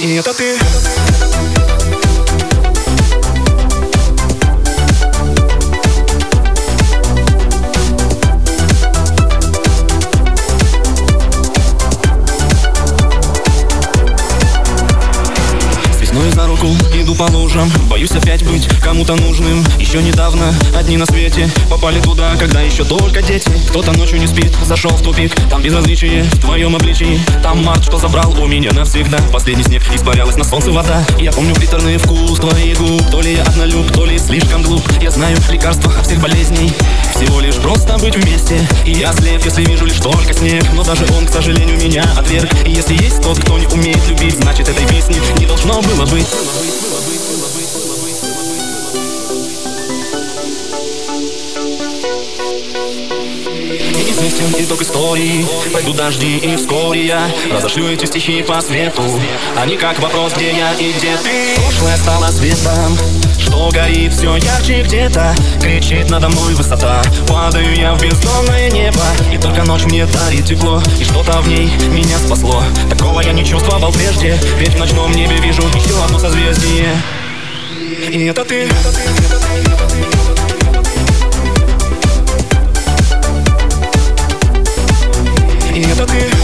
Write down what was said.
И это ты За руку иду по лужам. Боюсь опять быть кому-то нужным. Еще недавно одни на свете Попали туда, когда еще только дети. Кто-то ночью не спит, зашел в тупик. Там безразличие в твоем обличии. Там март, что забрал у меня навсегда. Последний снег испарялась на солнце вода. Я помню приторный вкус твоих губ. То ли я однолюб, то ли слишком глуп. Я знаю лекарства от всех болезней. Всего лишь просто быть вместе. И я слеп, если вижу лишь только снег. Но даже он, к сожалению, меня отверг. И если есть тот, кто не умеет любить Значит этой песни не должно было быть Известен итог истории. Пойдут дожди и вскоре я Разошлю эти стихи по свету. Они как вопрос, где я и где ты. Прошлое стало светом Что горит все ярче где-то. Кричит надо мной высота. Падаю я в бездонное небо И только ночь мне дарит тепло. И что-то в ней меня спасло. Такого я не чувствовал прежде Ведь в ночном небе вижу еще одно созвездие. И это ты, это ты, это ты, это ты. И это ты